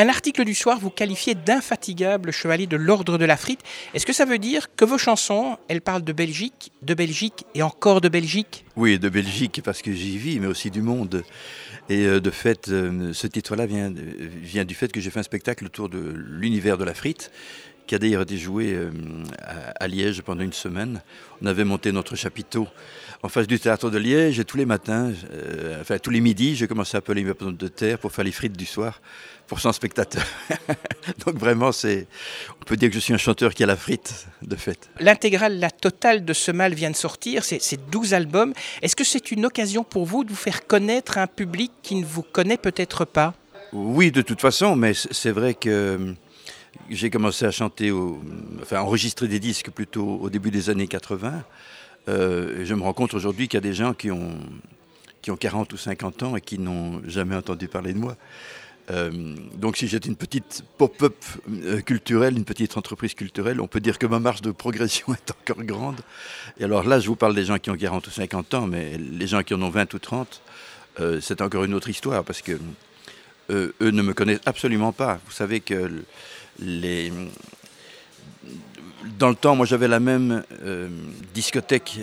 Un article du soir vous qualifiez d'infatigable chevalier de l'ordre de la frite. Est-ce que ça veut dire que vos chansons, elles parlent de Belgique, de Belgique et encore de Belgique? Oui, de Belgique parce que j'y vis, mais aussi du monde. Et euh, de fait, euh, ce titre-là vient, vient du fait que j'ai fait un spectacle autour de l'univers de la frite qui a d'ailleurs été joué à, Liège pendant une semaine. On avait monté notre chapiteau en face du théâtre de Liège et tous les matins, euh, enfin tous les midis, j'ai commencé à appeler mes pommes de terre pour faire les frites du soir pour 100 spectateurs. Donc vraiment, c'est, on peut dire que je suis un chanteur qui a la frite, de fait. L'intégrale, la totale de ce mal vient de sortir, c'est 12 albums. Est-ce que c'est une occasion pour vous de vous faire connaître un public qui ne vous connaît peut-être pas? Oui, de toute façon, mais c'est vrai que j'ai commencé à chanter, enfin enregistrer des disques plutôt au début des années 80. Euh, je me rends compte aujourd'hui qu'il y a des gens qui ont, qui ont 40 ou 50 ans et qui n'ont jamais entendu parler de moi. Euh, donc si j'étais une petite pop-up euh, culturelle, une petite entreprise culturelle, on peut dire que ma marge de progression est encore grande. Et alors là, je vous parle des gens qui ont 40 ou 50 ans, mais les gens qui en ont 20 ou 30, c'est encore une autre histoire parce que eux ne me connaissent absolument pas. Vous savez que les... Dans le temps, moi j'avais la même euh, discothèque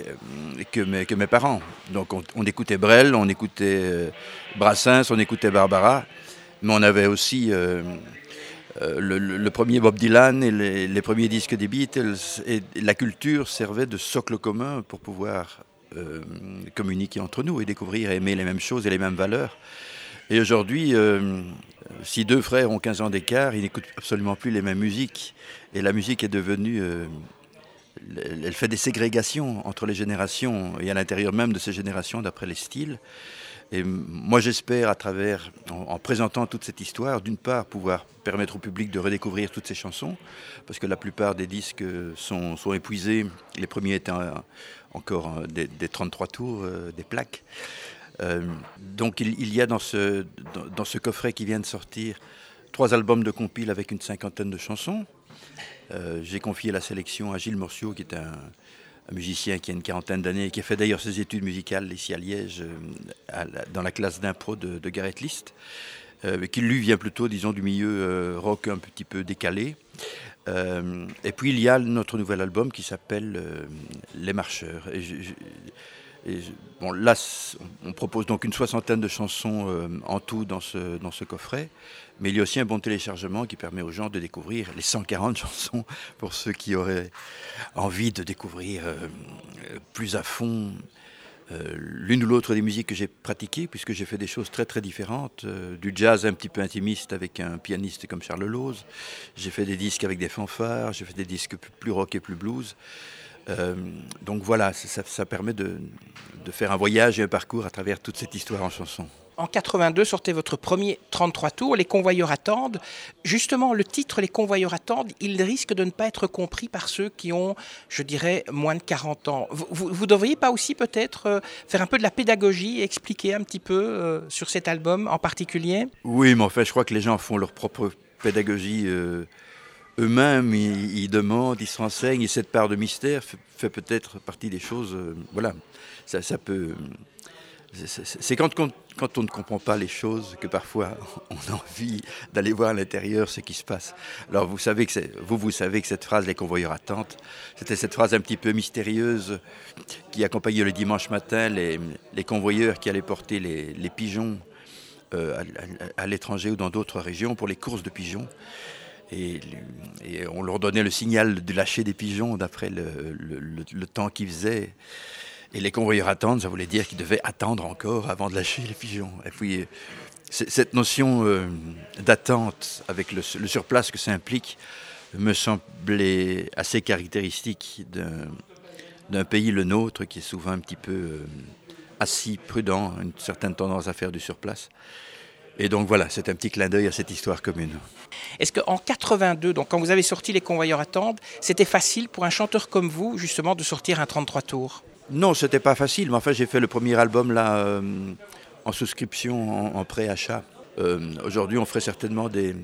euh, que mes, parents. Donc on, écoutait Brel, on écoutait euh, Brassens, on écoutait Barbara, mais on avait aussi le, premier Bob Dylan et les, premiers disques des Beatles. Et la culture servait de socle commun pour pouvoir communiquer entre nous et découvrir et aimer les mêmes choses et les mêmes valeurs. Et aujourd'hui, si deux frères ont 15 ans d'écart, ils n'écoutent absolument plus les mêmes musiques. Et la musique est devenue... Euh, elle fait des ségrégations entre les générations et à l'intérieur même de ces générations d'après les styles. Et moi, j'espère, à travers, en, présentant toute cette histoire, d'une part, pouvoir permettre au public de redécouvrir toutes ces chansons, parce que la plupart des disques sont, épuisés, les premiers étant encore des, des 33 tours, euh, des plaques. Euh, donc il, y a dans ce, coffret qui vient de sortir trois albums de compile avec une cinquantaine de chansons. Euh, j'ai confié la sélection à Gilles Morciot, qui est un, musicien qui a une quarantaine d'années et qui a fait d'ailleurs ses études musicales ici à Liège, euh, dans la classe d'impro de, de, Gareth List, qui lui vient plutôt, disons, du milieu rock un petit peu décalé. et puis il y a notre nouvel album qui s'appelle Les Marcheurs. Bon, là, on propose donc une soixantaine de chansons euh, en tout dans ce, dans ce coffret, mais il y a aussi un bon téléchargement qui permet aux gens de découvrir les 140 chansons pour ceux qui auraient envie de découvrir euh, plus à fond euh, l'une ou l'autre des musiques que j'ai pratiquées, puisque j'ai fait des choses très très différentes, du jazz un petit peu intimiste avec un pianiste comme Charles Lose, j'ai fait des disques avec des fanfares, j'ai fait des disques plus rock et plus blues. Euh, donc voilà, ça, permet de, faire un voyage et un parcours à travers toute cette histoire en chanson. En 82, sortez votre premier 33 tours, Les convoyeurs attendent. Justement, le titre Les convoyeurs attendent, il risque de ne pas être compris par ceux qui ont, je dirais, moins de 40 ans. Vous ne devriez pas aussi peut-être euh, faire un peu de la pédagogie, expliquer un petit peu euh, sur cet album en particulier? Oui, mais en fait, je crois que les gens font leur propre pédagogie eux-mêmes, ils, demandent, ils se renseignent, et cette part de mystère fait, peut-être partie des choses. Euh, voilà, ça, ça peut. C'est quand, on ne comprend pas les choses que parfois on a envie d'aller voir à l'intérieur ce qui se passe. Alors vous savez que vous, vous savez que cette phrase, les convoyeurs attendent, c'était cette phrase un petit peu mystérieuse qui accompagnait le dimanche matin les, les convoyeurs qui allaient porter les, les pigeons euh, à l'étranger ou dans d'autres régions pour les courses de pigeons. Et, on leur donnait le signal de lâcher des pigeons d'après le, temps qu'ils faisaient. Et les convoyeurs attendent, ça voulait dire qu'ils devaient attendre encore avant de lâcher les pigeons. Et puis, cette notion euh, d'attente avec le, surplace que ça implique me semblait assez caractéristique d'un pays, le nôtre, qui est souvent un petit peu euh, assis, prudent, une certaine tendance à faire du surplace. Et donc voilà, c'est un petit clin d'œil à cette histoire commune. Est-ce qu'en 82, donc quand vous avez sorti Les Convoyeurs attendent, c'était facile pour un chanteur comme vous, justement, de sortir un 33 tours? Non, c'était pas facile, mais enfin j'ai fait le premier album là euh, en souscription, en, pré-achat. Euh, aujourd'hui, on ferait certainement des,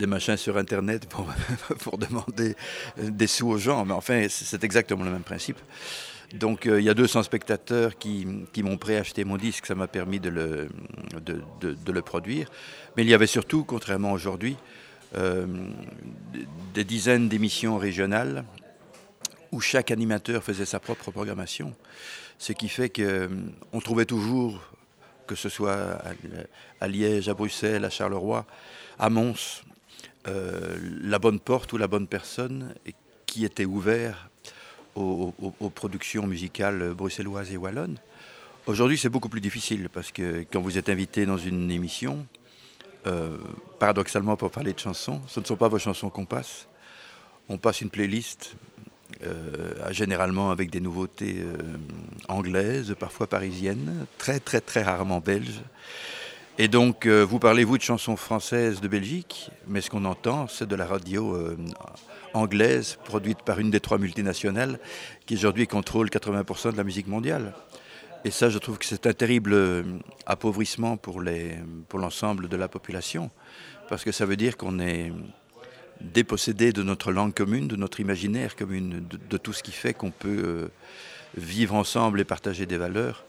machins sur Internet pour, pour, demander des sous aux gens, mais enfin, c'est exactement le même principe. Donc euh, il y a 200 spectateurs qui, m'ont préacheté mon disque, ça m'a permis de le, produire. Mais il y avait surtout, contrairement aujourd'hui, des dizaines d'émissions régionales où chaque animateur faisait sa propre programmation. Ce qui fait qu'on trouvait toujours, que ce soit à, Liège, à Bruxelles, à Charleroi, à Mons, la bonne porte ou la bonne personne qui était ouvert aux, productions musicales bruxelloises et wallonnes. Aujourd'hui, c'est beaucoup plus difficile parce que quand vous êtes invité dans une émission, euh, paradoxalement pour parler de chansons, ce ne sont pas vos chansons qu'on passe. On passe une playlist, euh, généralement avec des nouveautés euh, anglaises, parfois parisiennes, très très très rarement belges. Et donc, vous parlez, vous, de chansons françaises de Belgique, mais ce qu'on entend, c'est de la radio anglaise produite par une des trois multinationales qui aujourd'hui contrôle 80% de la musique mondiale. Et ça, je trouve que c'est un terrible euh, appauvrissement pour, l'ensemble de la population, parce que ça veut dire qu'on est dépossédé de notre langue commune, de notre imaginaire commune, de, tout ce qui fait qu'on peut euh, vivre ensemble et partager des valeurs,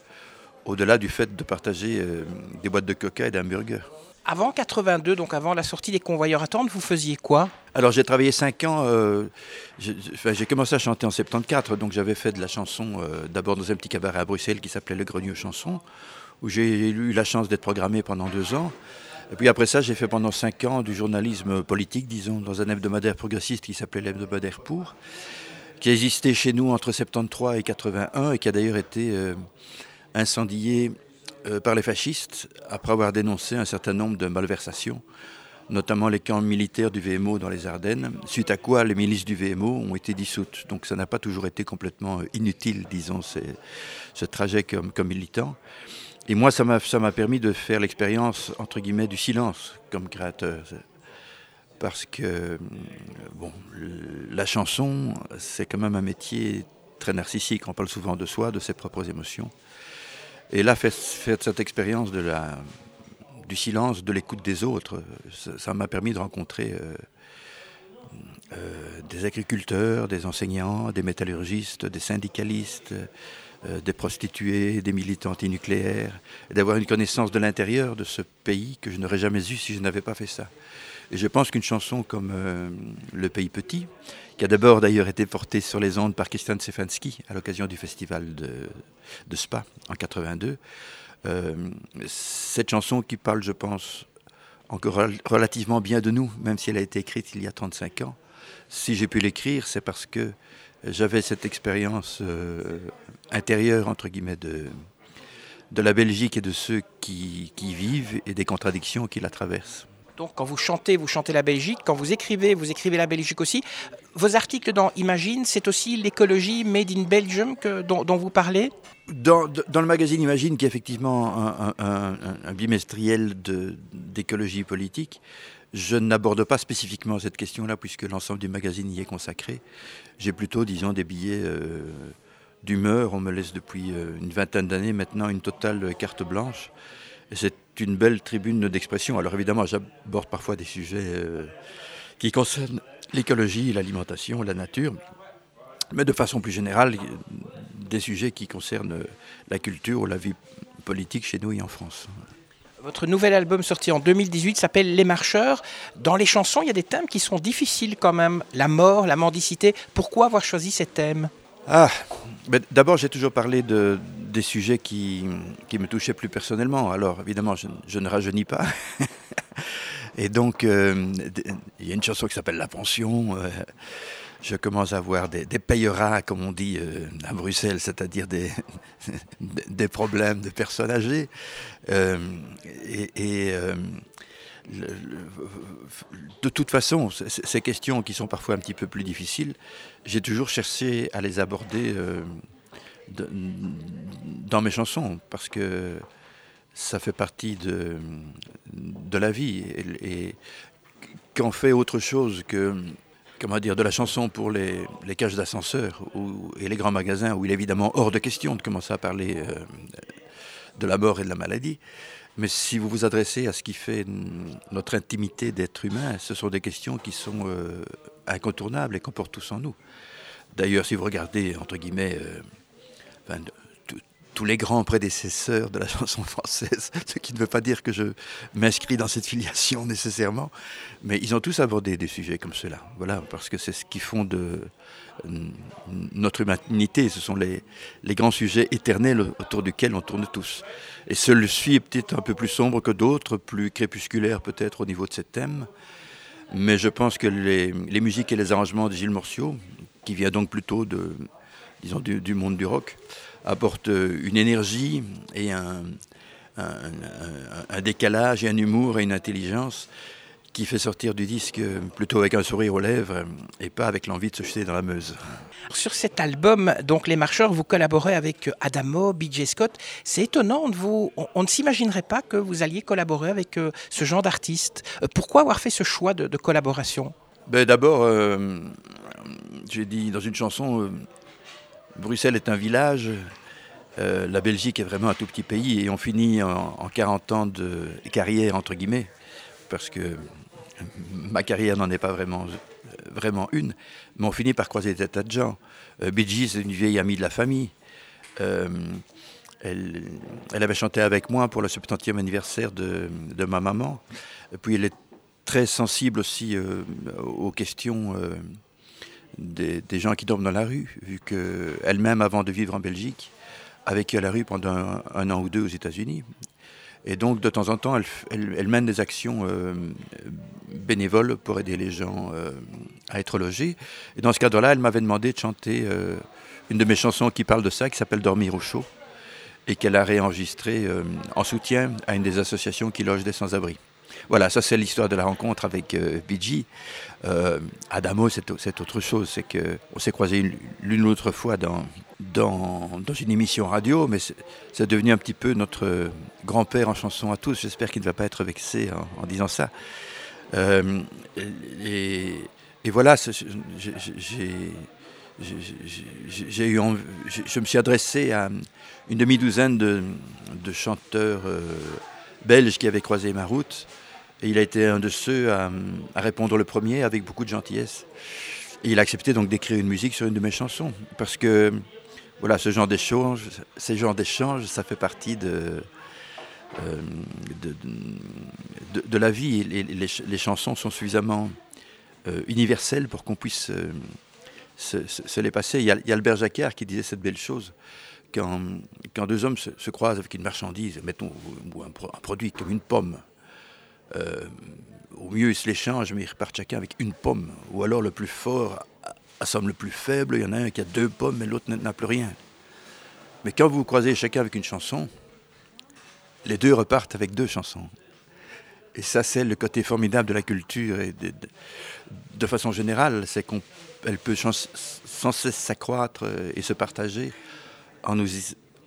au-delà du fait de partager euh, des boîtes de coca et d'hamburgers. Avant 82, donc avant la sortie des convoyeurs à vous faisiez quoi? Alors j'ai travaillé 5 ans, euh, j'ai commencé à chanter en 74, donc j'avais fait de la chanson euh, d'abord dans un petit cabaret à Bruxelles qui s'appelait Le Grenier Chanson, où j'ai eu la chance d'être programmé pendant deux ans. Et puis après ça, j'ai fait pendant 5 ans du journalisme politique, disons, dans un hebdomadaire progressiste qui s'appelait l'hebdomadaire Pour, qui a existé chez nous entre 73 et 81 et qui a d'ailleurs été euh, incendié euh, par les fascistes après avoir dénoncé un certain nombre de malversations, notamment les camps militaires du VMO dans les Ardennes, suite à quoi les milices du VMO ont été dissoutes. Donc ça n'a pas toujours été complètement euh, inutile, disons, ce trajet comme, militant. Et moi, ça m'a permis de faire l'expérience, entre guillemets, du silence comme créateur. Parce que, euh, bon, la chanson, c'est quand même un métier très narcissique. On parle souvent de soi, de ses propres émotions. Et là, faire, cette expérience du silence, de l'écoute des autres, ça m'a permis de rencontrer euh, euh, des agriculteurs, des enseignants, des métallurgistes, des syndicalistes, euh, des prostituées, des militants antinucléaires, d'avoir une connaissance de l'intérieur de ce pays que je n'aurais jamais eu si je n'avais pas fait ça. Et je pense qu'une chanson comme euh, Le Pays Petit, qui a d'abord d'ailleurs été portée sur les ondes par Christian Stefanski à l'occasion du festival de, Spa en 82, euh, cette chanson qui parle, je pense, encore relativement bien de nous, même si elle a été écrite il y a 35 ans, si j'ai pu l'écrire, c'est parce que j'avais cette expérience euh, intérieure, entre guillemets, de, de la Belgique et de ceux qui, qui vivent et des contradictions qui la traversent. Donc quand vous chantez, vous chantez la Belgique. Quand vous écrivez, vous écrivez la Belgique aussi. Vos articles dans Imagine, c'est aussi l'écologie made in Belgium dont, vous parlez? Dans, le magazine Imagine, qui est effectivement un, un, bimestriel d'écologie politique, je n'aborde pas spécifiquement cette question-là, puisque l'ensemble du magazine y est consacré. J'ai plutôt, disons, des billets euh, d'humeur. On me laisse depuis euh, une vingtaine d'années maintenant une totale carte blanche. C'est une belle tribune d'expression. Alors évidemment, j'aborde parfois des sujets euh, qui concernent l'écologie, l'alimentation, la nature, mais de façon plus générale, des sujets qui concernent la culture ou la vie politique chez nous et en France. Votre nouvel album sorti en 2018 s'appelle Les Marcheurs. Dans les chansons, il y a des thèmes qui sont difficiles quand même. La mort, la mendicité. Pourquoi avoir choisi ces thèmes? Ah, d'abord j'ai toujours parlé de, des sujets qui, me touchaient plus personnellement. Alors évidemment, je, ne rajeunis pas. Et donc, euh, il y a une chanson qui s'appelle La pension. Euh, je commence à avoir des, des payeras, comme on dit euh, à Bruxelles, c'est-à-dire des, des problèmes de personnes âgées. et, de toute façon, ces questions qui sont parfois un petit peu plus difficiles, j'ai toujours cherché à les aborder dans mes chansons, parce que ça fait partie de, la vie. Et, quand fait autre chose que comment dire, de la chanson pour les, les cages d'ascenseur et les grands magasins, où il est évidemment hors de question de commencer à parler euh, de la mort et de la maladie. Mais si vous vous adressez à ce qui fait notre intimité d'être humain, ce sont des questions qui sont euh, incontournables et qu'on porte tous en nous. D'ailleurs, si vous regardez, entre guillemets, euh, tous les grands prédécesseurs de la chanson française, ce qui ne veut pas dire que je m'inscris dans cette filiation nécessairement, mais ils ont tous abordé des sujets comme cela, voilà, parce que c'est ce qui font de notre humanité, ce sont les, grands sujets éternels autour duquel on tourne tous. Et celui-ci est peut-être un peu plus sombre que d'autres, plus crépusculaire peut-être au niveau de ces thèmes, mais je pense que les, musiques et les arrangements de Gilles Morciot, qui vient donc plutôt de, disons, du monde du rock, apporte une énergie et un, un, un, un, décalage et un humour et une intelligence qui fait sortir du disque plutôt avec un sourire aux lèvres et pas avec l'envie de se jeter dans la Meuse. Sur cet album, donc Les Marcheurs, vous collaborez avec Adamo, BJ Scott. C'est étonnant, vous, on, on ne s'imaginerait pas que vous alliez collaborer avec euh, ce genre d'artiste. Euh, pourquoi avoir fait ce choix de, de collaboration? Ben D'abord, euh, j'ai dit dans une chanson, euh, Bruxelles est un village, euh, la Belgique est vraiment un tout petit pays et on finit en, en 40 ans de carrière, entre guillemets, parce que ma carrière n'en est pas vraiment, vraiment une, mais on finit par croiser des tas de gens. Euh, c'est une vieille amie de la famille. Euh, elle, avait chanté avec moi pour le 70e anniversaire de, ma maman. Puis elle est très sensible aussi euh, aux questions euh, des, gens qui dorment dans la rue, vu qu'elle-même, avant de vivre en Belgique, a vécu à la rue pendant un, an ou deux aux États-Unis. Et donc, de temps en temps, elle, mène des actions euh, bénévoles pour aider les gens euh, à être logés. Et dans ce cadre-là, elle m'avait demandé de chanter euh, une de mes chansons qui parle de ça, qui s'appelle Dormir au chaud, et qu'elle a réenregistrée en soutien à une des associations qui logent des sans-abri. Voilà, ça c'est l'histoire de la rencontre avec euh, BG. Euh, Adamo, c'est autre chose, c'est qu'on s'est croisés l'une ou l'autre fois dans, dans, dans, une émission radio, mais c'est devenu un petit peu notre grand-père en chanson à tous. J'espère qu'il ne va pas être vexé en, disant ça. Euh, et, voilà, j'ai eu, je me suis adressé à une demi-douzaine de, de, chanteurs euh, belges qui avaient croisé ma route. Et il a été un de ceux à, répondre le premier avec beaucoup de gentillesse. Et il a accepté donc d'écrire une musique sur une de mes chansons. Parce que voilà, ce genre d'échange, d'échanges, ça fait partie de, euh, de, la vie. Les, chansons sont suffisamment euh, universelles pour qu'on puisse euh, se, les passer. Il y, a, Albert Jacquard qui disait cette belle chose. Quand, deux hommes se, se, croisent avec une marchandise, mettons un produit comme une pomme, euh, au mieux ils se l'échangent, mais ils repartent chacun avec une pomme. Ou alors le plus fort assomme le plus faible, il y en a un qui a deux pommes et l'autre n'a plus rien. Mais quand vous, vous croisez chacun avec une chanson, les deux repartent avec deux chansons. Et ça, c'est le côté formidable de la culture. De, de, de façon générale, c'est qu'elle peut sans cesse s'accroître et se partager en nous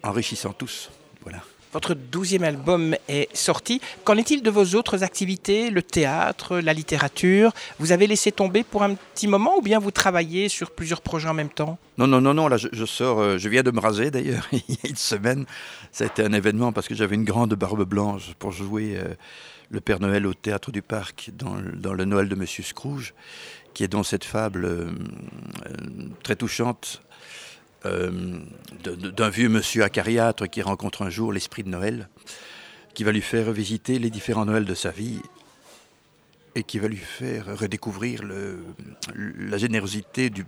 enrichissant tous. Voilà. Votre douzième album est sorti. Qu'en est-il de vos autres activités, le théâtre, la littérature? Vous avez laissé tomber pour un petit moment ou bien vous travaillez sur plusieurs projets en même temps? Non, non, non, non. Là, je, sors. Euh, je viens de me raser d'ailleurs il y a une semaine. Ça a été un événement parce que j'avais une grande barbe blanche pour jouer euh, le Père Noël au théâtre du Parc dans, dans le Noël de Monsieur Scrooge, qui est dans cette fable euh, très touchante euh, d'un vieux monsieur acariâtre qui rencontre un jour l'esprit de Noël, qui va lui faire visiter les différents Noëls de sa vie et qui va lui faire redécouvrir la générosité du,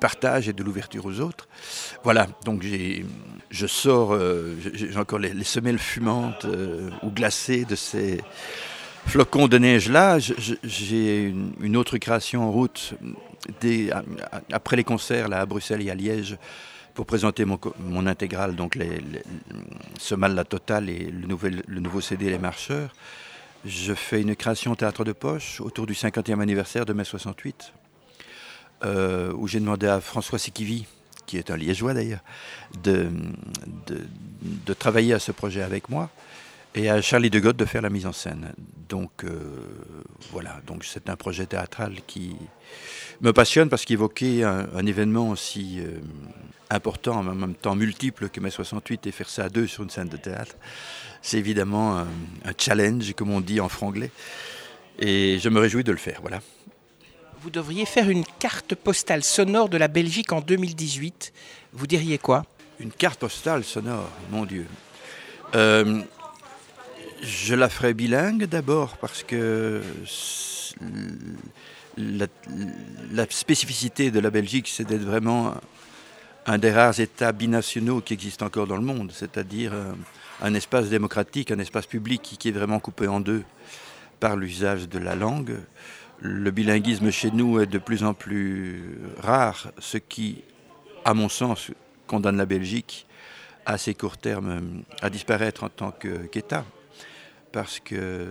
partage et de l'ouverture aux autres. Voilà, donc je sors, euh, j'ai encore les, les, semelles fumantes euh, ou glacées de ces flocons de neige là. J'ai une autre création en route après les concerts là, à Bruxelles et à Liège pour présenter mon, intégrale, donc ce mal la totale et le, le nouveau CD Les Marcheurs. Je fais une création théâtre de poche autour du 50e anniversaire de mai 68, euh, où j'ai demandé à François Sikivi, qui est un liégeois d'ailleurs, de, de, travailler à ce projet avec moi et à Charlie de Gaulle de faire la mise en scène. Donc euh, voilà, donc c'est un projet théâtral qui me passionne parce qu'évoquer un, un, événement aussi euh, important, en même temps multiple que mai 68 et faire ça à deux sur une scène de théâtre, c'est évidemment un, un, challenge, comme on dit en franglais, et je me réjouis de le faire. Voilà. Vous devriez faire une carte postale sonore de la Belgique en 2018. Vous diriez quoi? Une carte postale sonore, mon Dieu. Euh, je la ferai bilingue d'abord parce que la, spécificité de la Belgique, c'est d'être vraiment un des rares États binationaux qui existent encore dans le monde, c'est-à-dire un, espace démocratique, un espace public qui, est vraiment coupé en deux par l'usage de la langue. Le bilinguisme chez nous est de plus en plus rare, ce qui, à mon sens, condamne la Belgique à assez court terme à disparaître en tant qu'État parce que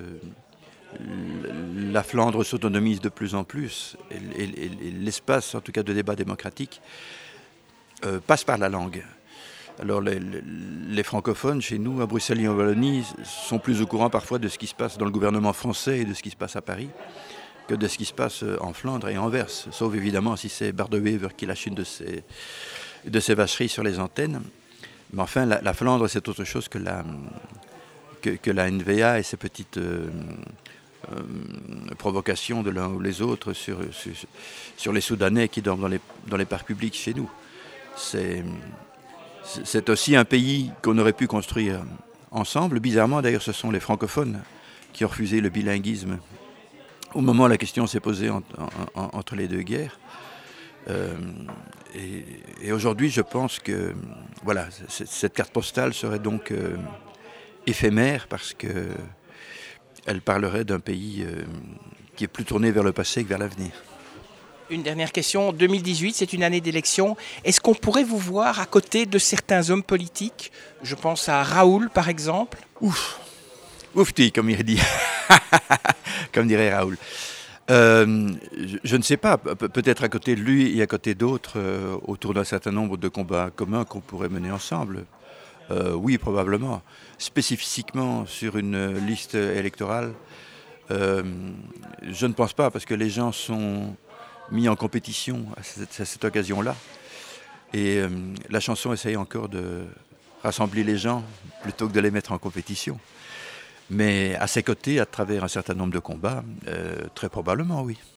la Flandre s'autonomise de plus en plus et, l'espace, en tout cas de débat démocratique, euh, passe par la langue. Alors les, francophones chez nous, à Bruxelles et en Wallonie, sont plus au courant parfois de ce qui se passe dans le gouvernement français et de ce qui se passe à Paris que de ce qui se passe en Flandre et en Anvers, sauf évidemment si c'est Bardewever qui lâche une de ses, de vacheries sur les antennes. Mais enfin, la Flandre, c'est autre chose que la, que, la NVA et ses petites euh, euh, provocations de l'un ou les autres sur, sur, les Soudanais qui dorment dans les, dans les parcs publics chez nous. C'est, aussi un pays qu'on aurait pu construire ensemble. Bizarrement, d'ailleurs, ce sont les francophones qui ont refusé le bilinguisme au moment où la question s'est posée entre les deux guerres. Euh, et, aujourd'hui, je pense que voilà, cette carte postale serait donc éphémère parce que elle parlerait d'un pays euh, qui est plus tourné vers le passé que vers l'avenir. Une dernière question. 2018, c'est une année d'élection. Est-ce qu'on pourrait vous voir à côté de certains hommes politiques? Je pense à Raoul, par exemple. Ouf. Oufti, comme il dit. comme dirait Raoul. Euh, je, ne sais pas, peut-être à côté de lui et à côté d'autres, euh, autour d'un certain nombre de combats communs qu'on pourrait mener ensemble. Euh, oui, probablement. Spécifiquement sur une liste électorale, euh, je ne pense pas, parce que les gens sont mis en compétition à cette, occasion-là. Et euh, la chanson essaye encore de rassembler les gens plutôt que de les mettre en compétition. Mais à ses côtés, à travers un certain nombre de combats, très probablement, oui.